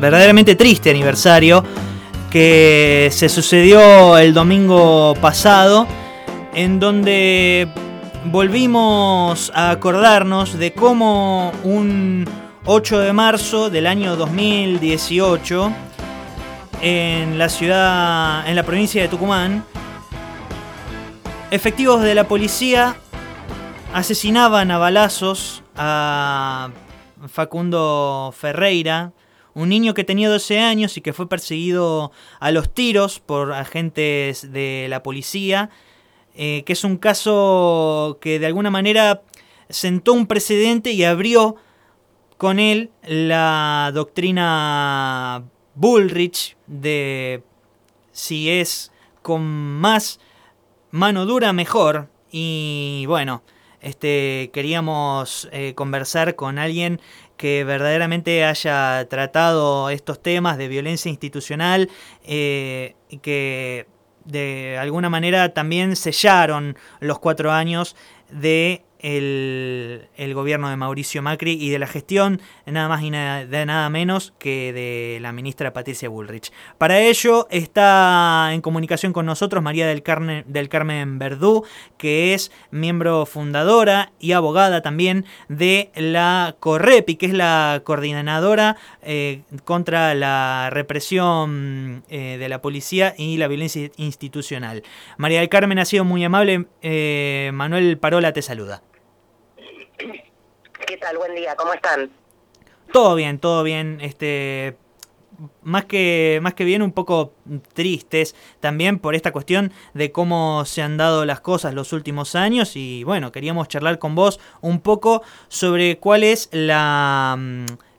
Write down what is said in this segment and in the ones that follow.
verdaderamente triste aniversario que se sucedió el domingo pasado, en donde volvimos a acordarnos de cómo un 8 de marzo del año 2018, en la ciudad, en la provincia de Tucumán, efectivos de la policía asesinaban a balazos a Facundo Ferreira, un niño que tenía 12 años y que fue perseguido a los tiros por agentes de la policía, eh, que es un caso que de alguna manera sentó un precedente y abrió con él la doctrina Bullrich de si es con más mano dura mejor. Y bueno, este, queríamos eh, conversar con alguien que verdaderamente haya tratado estos temas de violencia institucional eh, y que de alguna manera también sellaron los cuatro años de el, gobierno de Mauricio Macri y de la gestión nada más y nada, menos que de la ministra Patricia Bullrich. Para ello está en comunicación con nosotros María del Carmen, del Verdú, que es miembro fundadora y abogada también de la CORREPI, que es la coordinadora eh, contra la represión eh, de la policía y la violencia institucional. María del Carmen ha sido muy amable. Eh, Manuel Parola te saluda. ¿Qué tal? Buen día, ¿cómo están? Todo bien, todo bien. Este, más que, más que bien un poco tristes también por esta cuestión de cómo se han dado las cosas los últimos años y bueno, queríamos charlar con vos un poco sobre cuál es la,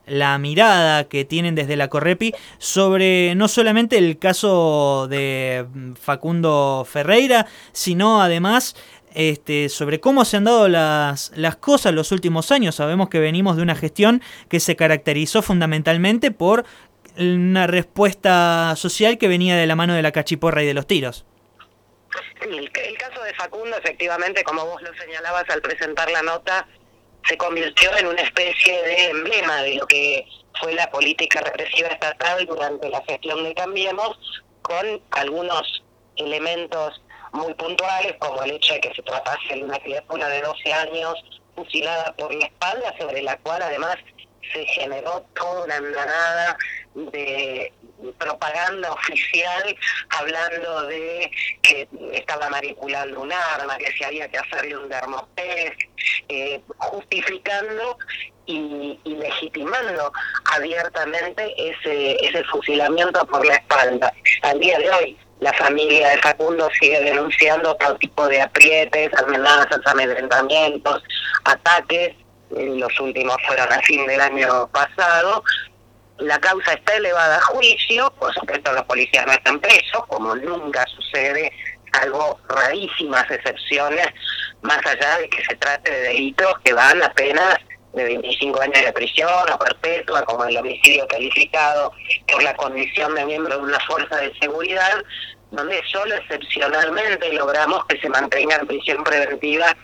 la mirada que tienen desde la Correpi sobre no solamente el caso de Facundo Ferreira, sino además este, sobre cómo se han dado las, las cosas los últimos años. Sabemos que venimos de una gestión que se caracterizó fundamentalmente por una respuesta social que venía de la mano de la cachiporra y de los tiros. Sí, el, caso de Facundo, efectivamente, como vos lo señalabas al presentar la nota, se convirtió en una especie de emblema de lo que fue la política represiva estatal durante la gestión de Cambiemos, con algunos elementos muy puntuales, como el hecho de que se tratase de una criatura de 12 años fusilada por la espalda, sobre la cual además se generó toda una andanada de propaganda oficial hablando de que estaba manipulando un arma, que se había que hacerle un dermotest, eh, justificando y, y, legitimando abiertamente ese, ese fusilamiento por la espalda. Al día de hoy, la familia de Facundo sigue denunciando todo tipo de aprietes, amenazas, amedrentamientos, ataques. Los últimos fueron a fin del año pasado. La causa está elevada a juicio, por supuesto los policías no están presos, como nunca sucede, salvo rarísimas excepciones, más allá de que se trate de delitos que van apenas de 25 años de prisión o perpetua, como el homicidio calificado por la condición de miembro de una fuerza de seguridad, donde solo excepcionalmente logramos que se mantenga en prisión preventiva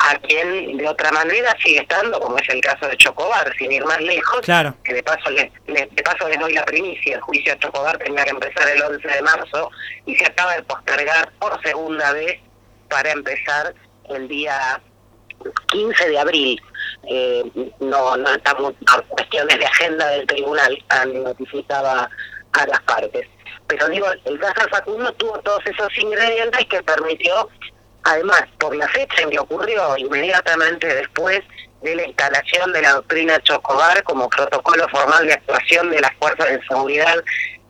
a quien de otra manera sigue estando, como es el caso de Chocobar, sin ir más lejos, claro. que de paso, le, de paso les doy la primicia, el juicio de Chocobar tenía que empezar el 11 de marzo y se acaba de postergar por segunda vez para empezar el día 15 de abril. Eh, no, no estamos por cuestiones de agenda del tribunal, notificaba a las partes. Pero digo, el caso Facundo tuvo todos esos ingredientes que permitió, además, por la fecha en que ocurrió inmediatamente después de la instalación de la doctrina Chocobar como protocolo formal de actuación de las fuerzas de seguridad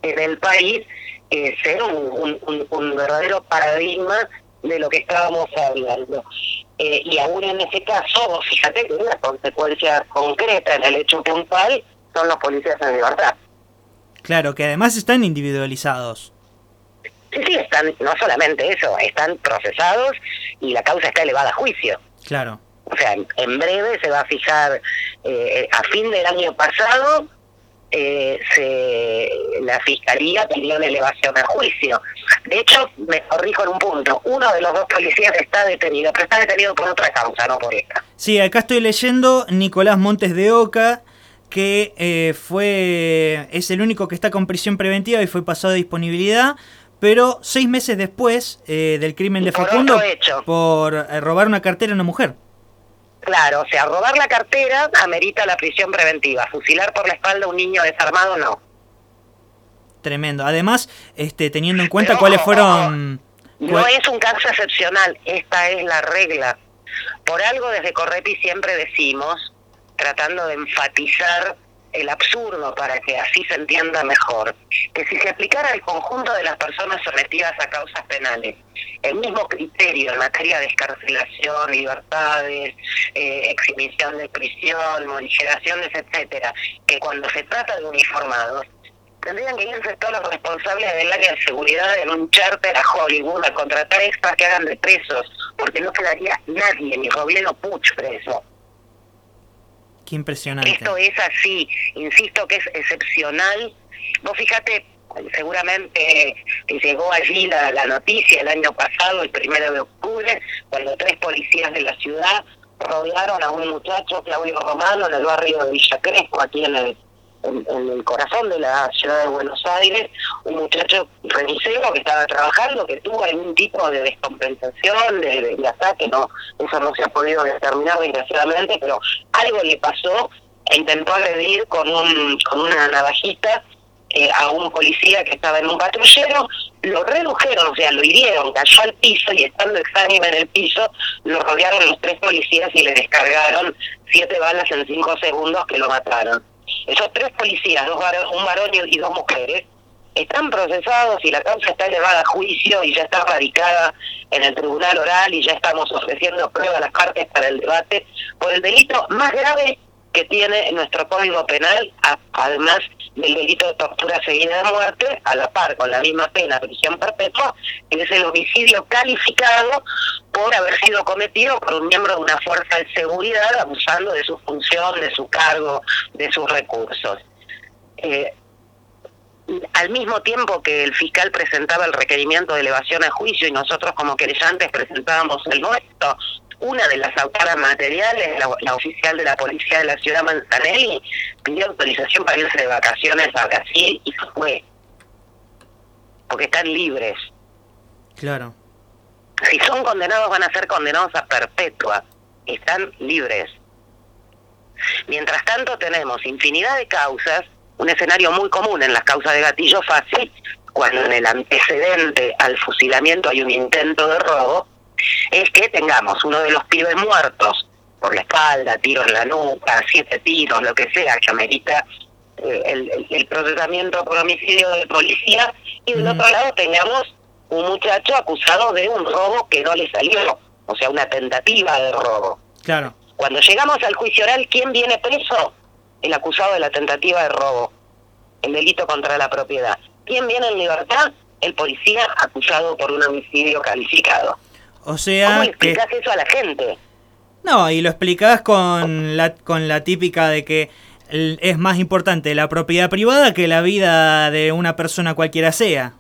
en el país, eh, ser un, un, un verdadero paradigma de lo que estábamos hablando. Eh, y aún en ese caso, fíjate que una consecuencia concreta en el hecho puntual son los policías en libertad. Claro, que además están individualizados. Sí, sí, están, no solamente eso, están procesados y la causa está elevada a juicio. Claro. O sea, en breve se va a fijar, eh, a fin del año pasado, eh, se, la fiscalía pidió una elevación a juicio. De hecho, me corrijo en un punto, uno de los dos policías está detenido, pero está detenido por otra causa, no por esta. Sí, acá estoy leyendo Nicolás Montes de Oca, que eh, fue es el único que está con prisión preventiva y fue pasado de disponibilidad, pero seis meses después eh, del crimen de Facundo por eh, robar una cartera a una mujer. Claro, o sea, robar la cartera amerita la prisión preventiva, fusilar por la espalda a un niño desarmado no. Tremendo. Además, este, teniendo en cuenta cuáles fueron... No es un caso excepcional, esta es la regla. Por algo desde Correpi siempre decimos, tratando de enfatizar el absurdo para que así se entienda mejor, que si se aplicara al conjunto de las personas sometidas a causas penales el mismo criterio en materia de escarcelación, libertades, eh, exhibición de prisión, morigeraciones, etcétera, que cuando se trata de uniformados, tendrían que irse todos los responsables del área de seguridad en un charter a Hollywood a contratar extras que hagan de presos, porque no quedaría nadie, ni Robiano Puch preso. Impresionante. Esto es así, insisto que es excepcional. Vos fíjate, seguramente llegó allí la, la noticia el año pasado, el primero de octubre, cuando tres policías de la ciudad rodearon a un muchacho, Claudio Romano, en el barrio de Villa Crespo, aquí en el en, el corazón de la ciudad de Buenos Aires, un muchacho remisero que estaba trabajando, que tuvo algún tipo de descompensación, de, ataque, no eso no se ha podido determinar desgraciadamente, pero algo le pasó e intentó agredir con, un, con una navajita eh, a un policía que estaba en un patrullero, lo redujeron, o sea, lo hirieron, cayó al piso y estando exánime en el piso, lo rodearon los tres policías y le descargaron siete balas en cinco segundos que lo mataron. Esos tres policías, dos un varón y dos mujeres, están procesados y la causa está elevada a juicio y ya está radicada en el tribunal oral y ya estamos ofreciendo pruebas a las partes para el debate por el delito más grave que tiene nuestro Código Penal, además del delito de tortura seguida de muerte, a la par con la misma pena, prisión perpetua, es el homicidio calificado por haber sido cometido por un miembro de una fuerza de seguridad abusando de su función, de su cargo, de sus recursos. Eh, al mismo tiempo que el fiscal presentaba el requerimiento de elevación a juicio y nosotros como querellantes presentábamos el nuestro, una de las autoras materiales, la, oficial de la policía de la ciudad Manzanelli, pidió autorización para irse de vacaciones a Brasil y se fue. Porque están libres. Claro. Si son condenados van a ser condenados a perpetua. Están libres. Mientras tanto tenemos infinidad de causas, un escenario muy común en las causas de gatillo fácil, cuando en el antecedente al fusilamiento hay un intento de robo, es que tengamos uno de los pibes muertos por la espalda, tiros en la nuca, siete tiros, lo que sea, que amerita eh, el, el, procesamiento por homicidio de policía, y del otro lado tengamos un muchacho acusado de un robo que no le salió, o sea, una tentativa de robo. Claro. Cuando llegamos al juicio oral, ¿quién viene preso? El acusado de la tentativa de robo, el delito contra la propiedad. ¿Quién viene en libertad? El policía acusado por un homicidio calificado. O sea, ¿Cómo explicas eso a la gente? No, y lo explicás con la, con la típica de que es más importante la propiedad privada que la vida de una persona cualquiera sea.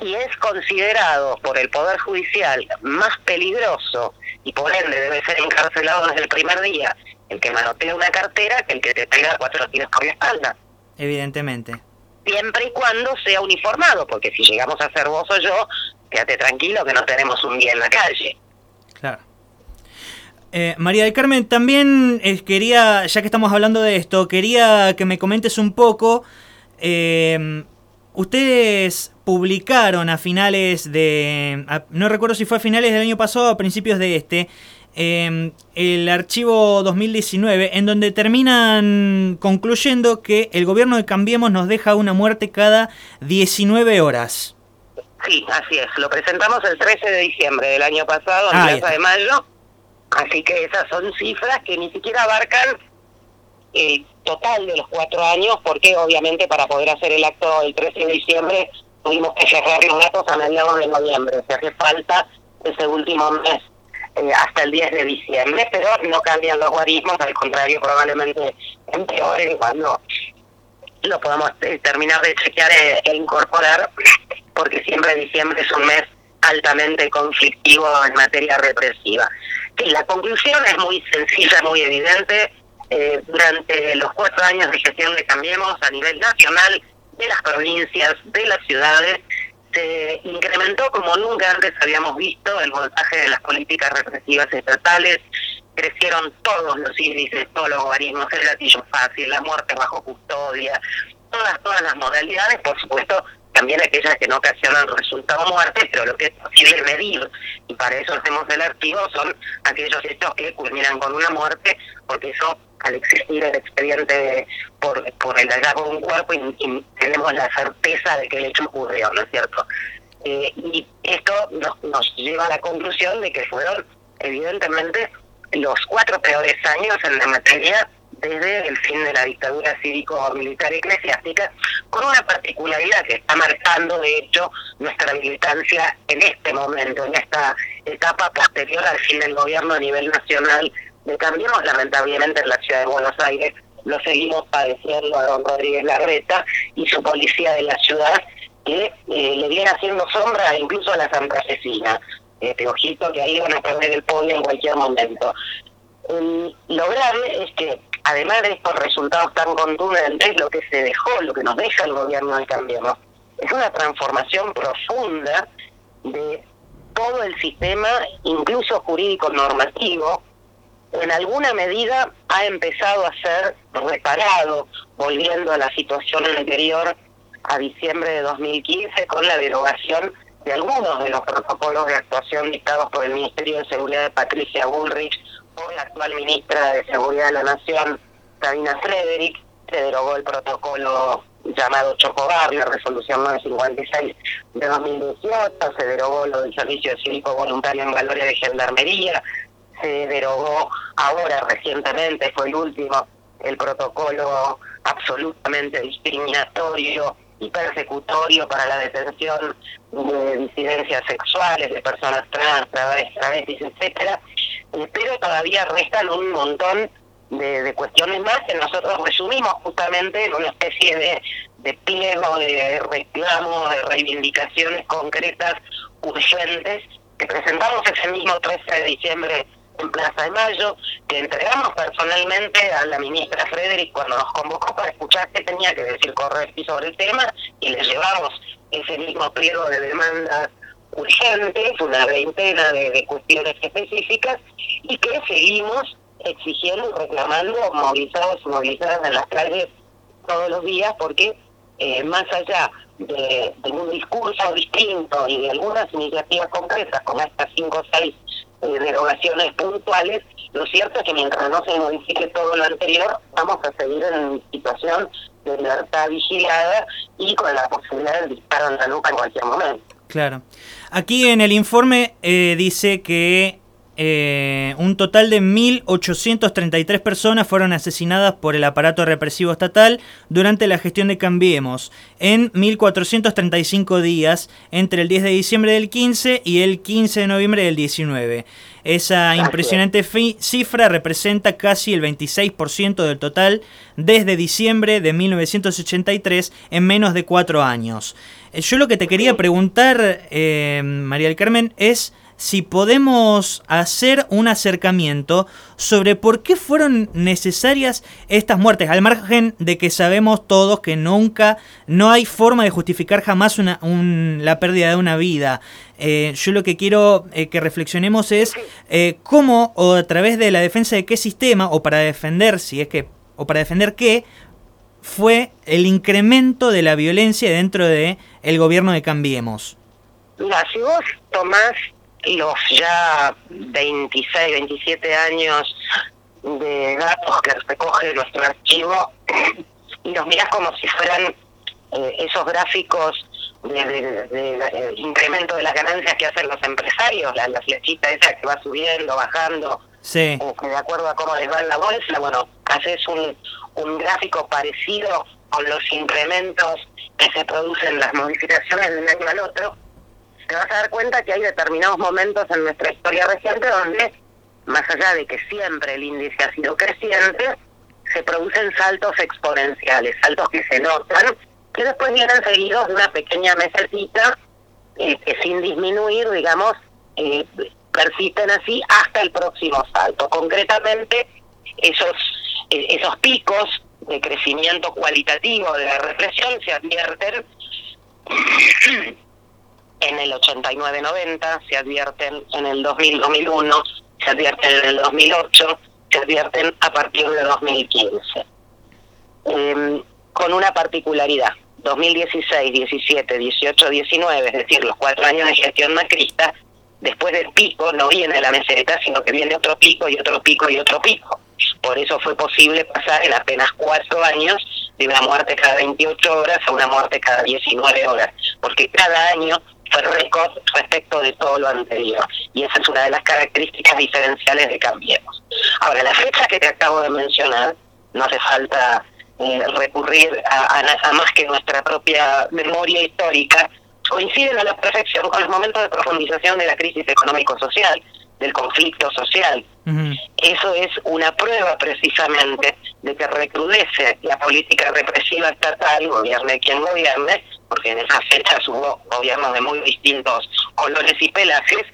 Y es considerado por el Poder Judicial más peligroso y por ende debe ser encarcelado desde el primer día el que manotea una cartera que el que te pega cuatro tiros por la espalda. Evidentemente. Siempre y cuando sea uniformado, porque si llegamos a ser vos o yo, quédate tranquilo que no tenemos un día en la calle. Claro. Eh, María del Carmen, también eh, quería, ya que estamos hablando de esto, quería que me comentes un poco. Eh, ustedes publicaron a finales de. no recuerdo si fue a finales del año pasado o a principios de este. El archivo 2019, en donde terminan concluyendo que el gobierno de Cambiemos nos deja una muerte cada 19 horas. Sí, así es. Lo presentamos el 13 de diciembre del año pasado, en ah, Plaza de Mayo. Así que esas son cifras que ni siquiera abarcan el total de los cuatro años, porque obviamente para poder hacer el acto el 13 de diciembre tuvimos que cerrar los datos a mediados de noviembre. O sea, hace falta ese último mes eh, hasta el 10 de diciembre, pero no cambian los guarismos, al contrario, probablemente empeoren cuando lo podamos eh, terminar de chequear e, e incorporar porque siempre diciembre es un mes altamente conflictivo en materia represiva. La conclusión es muy sencilla, muy evidente. eh, durante los cuatro años de gestión de Cambiemos a nivel nacional, de las provincias, de las ciudades, se incrementó como nunca antes habíamos visto el voltaje de las políticas represivas estatales, crecieron todos los índices, todos los logaritmos, el gatillo fácil, la muerte bajo custodia, todas, todas las modalidades, por supuesto, también aquellas que no ocasionan resultado muerte, pero lo que es posible medir, y para eso hacemos el archivo, son aquellos hechos que culminan con una muerte, porque eso, al existir el expediente por, por el hallazgo de un cuerpo, y, tenemos la certeza de que el hecho ocurrió, ¿no es cierto? Eh, y esto nos, nos lleva a la conclusión de que fueron, evidentemente, los cuatro peores años en la materia desde el fin de la dictadura cívico-militar eclesiástica, con una particularidad que está marcando, de hecho, nuestra militancia en este momento, en esta etapa posterior al fin del gobierno a nivel nacional de Cambiemos, lamentablemente en la ciudad de Buenos Aires lo seguimos padeciendo a don Rodríguez Larreta y su policía de la ciudad, que eh, le viene haciendo sombra incluso a la Santa Cecina. Este, ojito que ahí van a perder el podio en cualquier momento. lo grave es que además de estos resultados tan contundentes, lo que se dejó, lo que nos deja el gobierno de Cambiemos, es una transformación profunda de todo el sistema, incluso jurídico normativo, en alguna medida ha empezado a ser reparado, volviendo a la situación anterior a diciembre de 2015 con la derogación de algunos de los protocolos de actuación dictados por el Ministerio de Seguridad de Patricia Bullrich por la actual ministra de Seguridad de la Nación, Sabina Frederick, se derogó el protocolo llamado Chocobar, la resolución 956 de 2018, se derogó lo del servicio cívico voluntario en valores de gendarmería, se derogó ahora recientemente, fue el último, el protocolo absolutamente discriminatorio y persecutorio para la detención de disidencias sexuales, de personas trans, travestis, etcétera, pero todavía restan un montón de, cuestiones más que nosotros resumimos justamente en una especie de, de pliego de reclamos, de reivindicaciones concretas, urgentes, que presentamos ese mismo 13 de diciembre en Plaza de Mayo, que entregamos personalmente a la ministra Frederick cuando nos convocó para escuchar qué tenía que decir Correcti sobre el tema, y le llevamos ese mismo pliego de demandas urgentes, una veintena de, cuestiones específicas, y que seguimos exigiendo y reclamando movilizados y movilizadas en las calles todos los días, porque eh, más allá de, de, un discurso distinto y de algunas iniciativas concretas, como estas cinco o seis eh, derogaciones puntuales, lo cierto es que mientras no se modifique todo lo anterior, vamos a seguir en situación de libertad vigilada y con la posibilidad de disparar en la nuca en cualquier momento. Claro. Aquí en el informe eh, dice que eh, un total de 1.833 personas fueron asesinadas por el aparato represivo estatal durante la gestión de Cambiemos, en 1.435 días entre el 10 de diciembre del 15 y el 15 de noviembre del 19. Esa impresionante cifra representa casi el 26% del total desde diciembre de 1983 en menos de cuatro años. Eh, yo lo que te quería preguntar, eh, María del Carmen, es si podemos hacer un acercamiento sobre por qué fueron necesarias estas muertes, al margen de que sabemos todos que nunca, no hay forma de justificar jamás una, la pérdida de una vida. Eh, yo lo que quiero eh, que reflexionemos es eh, cómo o a través de la defensa de qué sistema o para defender, si es que, o para defender qué, fue el incremento de la violencia dentro de el gobierno de Cambiemos. Mira, si vos tomás los ya 26, 27 años de datos que recoge nuestro archivo y los mirás como si fueran eh, esos gráficos de, incremento de las ganancias que hacen los empresarios, la, la flechita esa que va subiendo, bajando, sí. que de acuerdo a cómo les va en la bolsa, bueno, haces un, un gráfico parecido con los incrementos que se producen las modificaciones de un año al otro, te vas a dar cuenta que hay determinados momentos en nuestra historia reciente donde, más allá de que siempre el índice ha sido creciente, se producen saltos exponenciales, saltos que se notan, que después vienen seguidos de una pequeña mesecita eh, que sin disminuir, digamos, eh, persisten así hasta el próximo salto. Concretamente, esos e, esos picos de crecimiento cualitativo de la represión se advierten en el 89-90, se advierten en el 2000-2001, se advierten en el 2008, se advierten a partir de 2015. Em, con una particularidad, 2016, 17, 18, 19, es decir, los cuatro años de gestión macrista, después del pico no viene la meseta, sino que viene otro pico y otro pico y otro pico. Por eso fue posible pasar en apenas cuatro años de una muerte cada 28 horas a una muerte cada 19 horas, porque cada año récord respecto de todo lo anterior. Y esa es una de las características diferenciales de Cambiemos. Ahora, la fecha que te acabo de mencionar, no hace falta eh, recurrir a, más que nuestra propia memoria histórica, coinciden a la perfección con los momentos de profundización de la crisis económico-social, del conflicto social. Eso es una prueba precisamente de que recrudece la política represiva estatal, gobierne quien gobierne, porque en esas fechas hubo gobiernos de muy distintos colores y pelajes,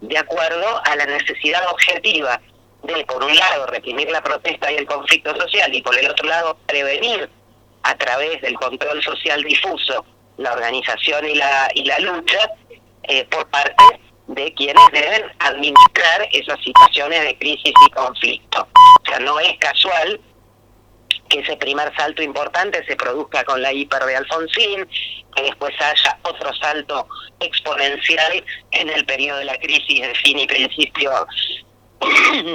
de acuerdo a la necesidad objetiva de, por un lado, reprimir la protesta y el conflicto social y por el otro lado, prevenir a través del control social difuso la organización y la, y la lucha eh, por parte de quienes deben administrar esas situaciones de crisis y conflicto. O sea, no es casual que ese primer salto importante se produzca con la hiper de Alfonsín, que después haya otro salto exponencial en el periodo de la crisis de fin y principio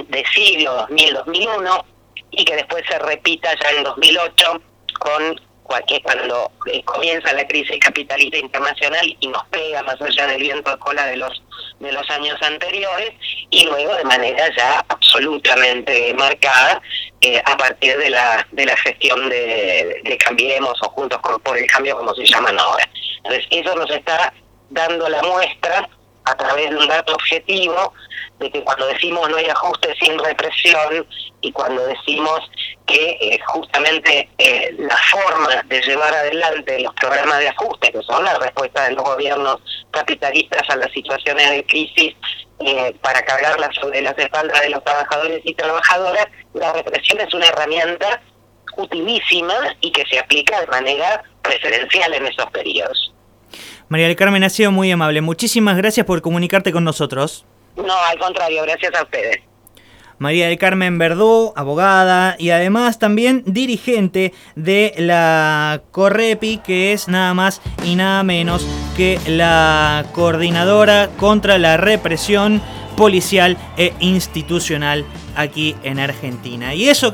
de siglo 2000-2001 y que después se repita ya en 2008 con que cuando eh, comienza la crisis capitalista internacional y nos pega más allá del viento de cola de los de los años anteriores y luego de manera ya absolutamente marcada eh, a partir de la de la gestión de, de Cambiemos o Juntos por el Cambio como se llaman ahora. Entonces eso nos está dando la muestra a través de un dato objetivo de que cuando decimos no hay ajuste sin represión y cuando decimos que eh, justamente eh, la forma de llevar adelante los programas de ajuste, que son la respuesta de los gobiernos capitalistas a las situaciones de crisis eh, para cargarlas sobre las espaldas de los trabajadores y trabajadoras, la represión es una herramienta utilísima y que se aplica de manera preferencial en esos periodos. María del Carmen ha sido muy amable. Muchísimas gracias por comunicarte con nosotros. No, al contrario, gracias a ustedes. María del Carmen Verdú, abogada y además también dirigente de la Correpi, que es nada más y nada menos que la coordinadora contra la represión policial e institucional aquí en Argentina. Y eso